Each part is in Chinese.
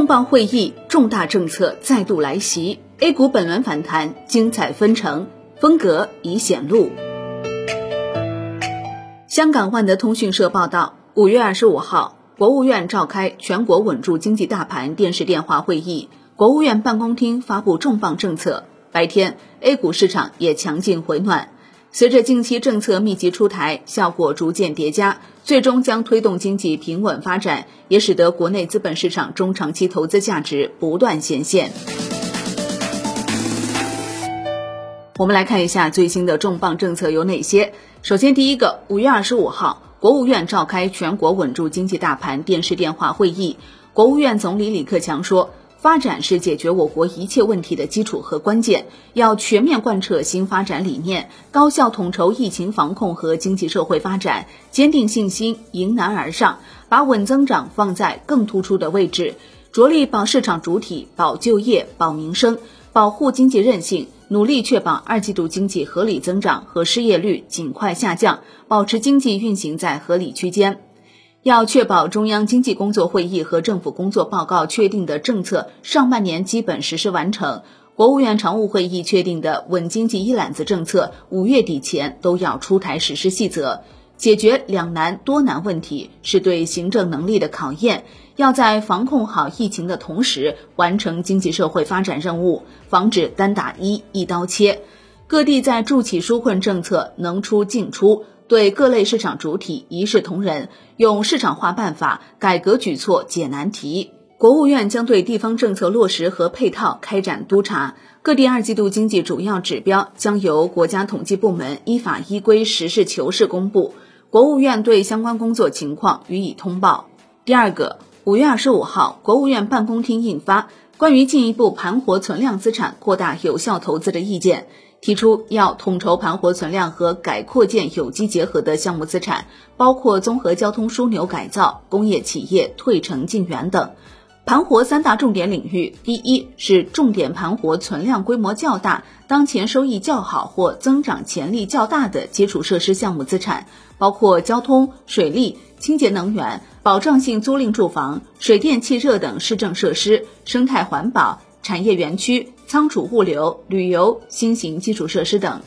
重磅会议，重大政策再度来袭，A 股本轮反弹精彩纷呈，风格已显露。香港万德通讯社报道，五月二十五号，国务院召开全国稳住经济大盘电视电话会议，国务院办公厅发布重磅政策。白天，A 股市场也强劲回暖。随着近期政策密集出台，效果逐渐叠加，最终将推动经济平稳发展，也使得国内资本市场中长期投资价值不断显现。我们来看一下最新的重磅政策有哪些。首先，第一个，五月二十五号，国务院召开全国稳住经济大盘电视电话会议，国务院总理李克强说。发展是解决我国一切问题的基础和关键，要全面贯彻新发展理念，高效统筹疫情防控和经济社会发展，坚定信心，迎难而上，把稳增长放在更突出的位置，着力保市场主体、保就业、保民生，保护经济韧性，努力确保二季度经济合理增长和失业率尽快下降，保持经济运行在合理区间。要确保中央经济工作会议和政府工作报告确定的政策上半年基本实施完成，国务院常务会议确定的稳经济一揽子政策五月底前都要出台实施细则。解决两难多难问题是对行政能力的考验，要在防控好疫情的同时完成经济社会发展任务，防止单打一一刀切。各地在助企纾困政策能出尽出。对各类市场主体一视同仁，用市场化办法改革举措解难题。国务院将对地方政策落实和配套开展督查，各地二季度经济主要指标将由国家统计部门依法依规实事求是公布，国务院对相关工作情况予以通报。第二个，五月二十五号，国务院办公厅印发《关于进一步盘活存量资产、扩大有效投资的意见》。提出要统筹盘活存量和改扩建有机结合的项目资产，包括综合交通枢纽改造、工业企业退城进园等。盘活三大重点领域，第一是重点盘活存量规模较大、当前收益较好或增长潜力较大的基础设施项目资产，包括交通、水利、清洁能源、保障性租赁住房、水电气热等市政设施、生态环保。产业园区、仓储物流、旅游、新型基础设施等；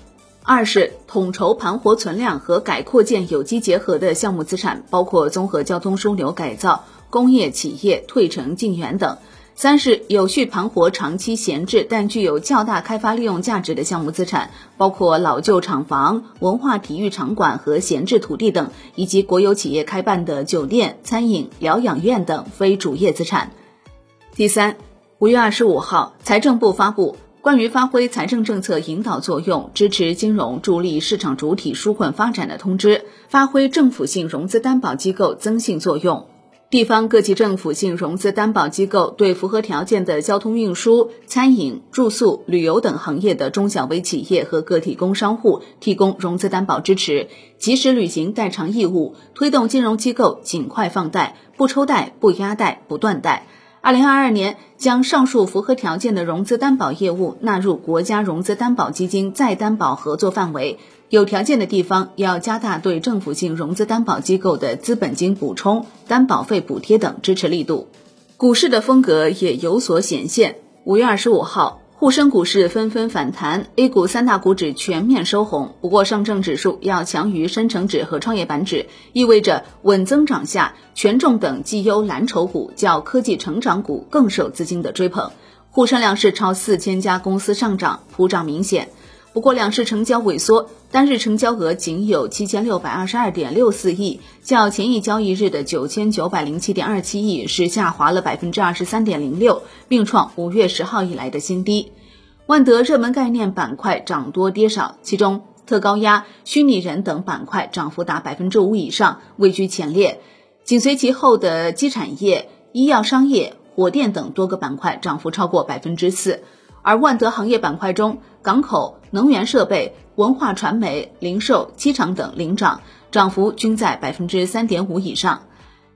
二是统筹盘活存量和改扩建有机结合的项目资产，包括综合交通枢纽改造、工业企业退城进园等；三是有序盘活长期闲置但具有较大开发利用价值的项目资产，包括老旧厂房、文化体育场馆和闲置土地等，以及国有企业开办的酒店、餐饮、疗养院等非主业资产。第三。五月二十五号，财政部发布关于发挥财政政策引导作用，支持金融助力市场主体纾困发展的通知，发挥政府性融资担保机构增信作用。地方各级政府性融资担保机构对符合条件的交通运输、餐饮、住宿、旅游等行业的中小微企业和个体工商户提供融资担保支持，及时履行代偿义务，推动金融机构尽快放贷，不抽贷、不压贷、不断贷。二零二二年将上述符合条件的融资担保业务纳入国家融资担保基金再担保合作范围，有条件的地方要加大对政府性融资担保机构的资本金补充、担保费补贴等支持力度。股市的风格也有所显现。五月二十五号。沪深股市纷纷反弹，A 股三大股指全面收红。不过，上证指数要强于深成指和创业板指，意味着稳增长下，权重等绩优蓝筹股较科技成长股更受资金的追捧。沪深两市超四千家公司上涨，普涨明显。不过，两市成交萎缩，单日成交额仅有七千六百二十二点六四亿，较前一交易日的九千九百零七点二七亿是下滑了百分之二十三点零六，并创五月十号以来的新低。万德热门概念板块涨多跌少，其中特高压、虚拟人等板块涨幅达百分之五以上，位居前列。紧随其后的基产业、医药商业、火电等多个板块涨幅超过百分之四。而万德行业板块中，港口、能源设备、文化传媒、零售、机场等领涨，涨幅均在百分之三点五以上。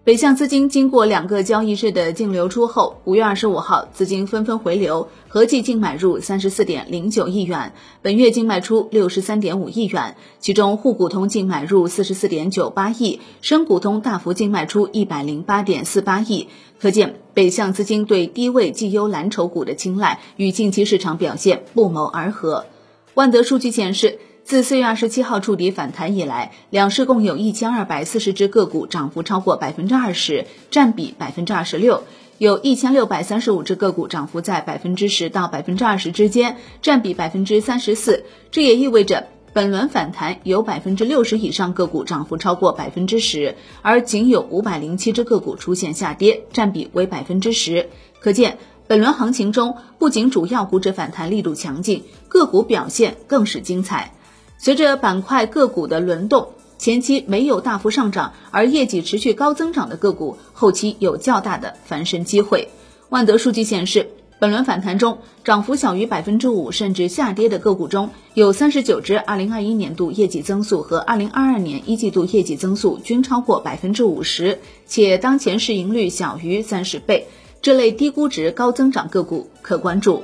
北向资金经过两个交易日的净流出后，五月二十五号资金纷纷回流，合计净买入三十四点零九亿元，本月净卖出六十三点五亿元，其中沪股通净买入四十四点九八亿，深股通大幅净卖出一百零八点四八亿。可见，北向资金对低位绩优蓝筹股的青睐与近期市场表现不谋而合。万德数据显示。自四月二十七号触底反弹以来，两市共有一千二百四十只个股涨幅超过百分之二十，占比百分之二十六；有一千六百三十五只个股涨幅在百分之十到百分之二十之间，占比百分之三十四。这也意味着本轮反弹有百分之六十以上个股涨幅超过百分之十，而仅有五百零七只个股出现下跌，占比为百分之十。可见，本轮行情中不仅主要股指反弹力度强劲，个股表现更是精彩。随着板块个股的轮动，前期没有大幅上涨而业绩持续高增长的个股，后期有较大的翻身机会。万德数据显示，本轮反弹中，涨幅小于百分之五甚至下跌的个股中，有三十九只二零二一年度业绩增速和二零二二年一季度业绩增速均超过百分之五十，且当前市盈率小于三十倍，这类低估值高增长个股可关注。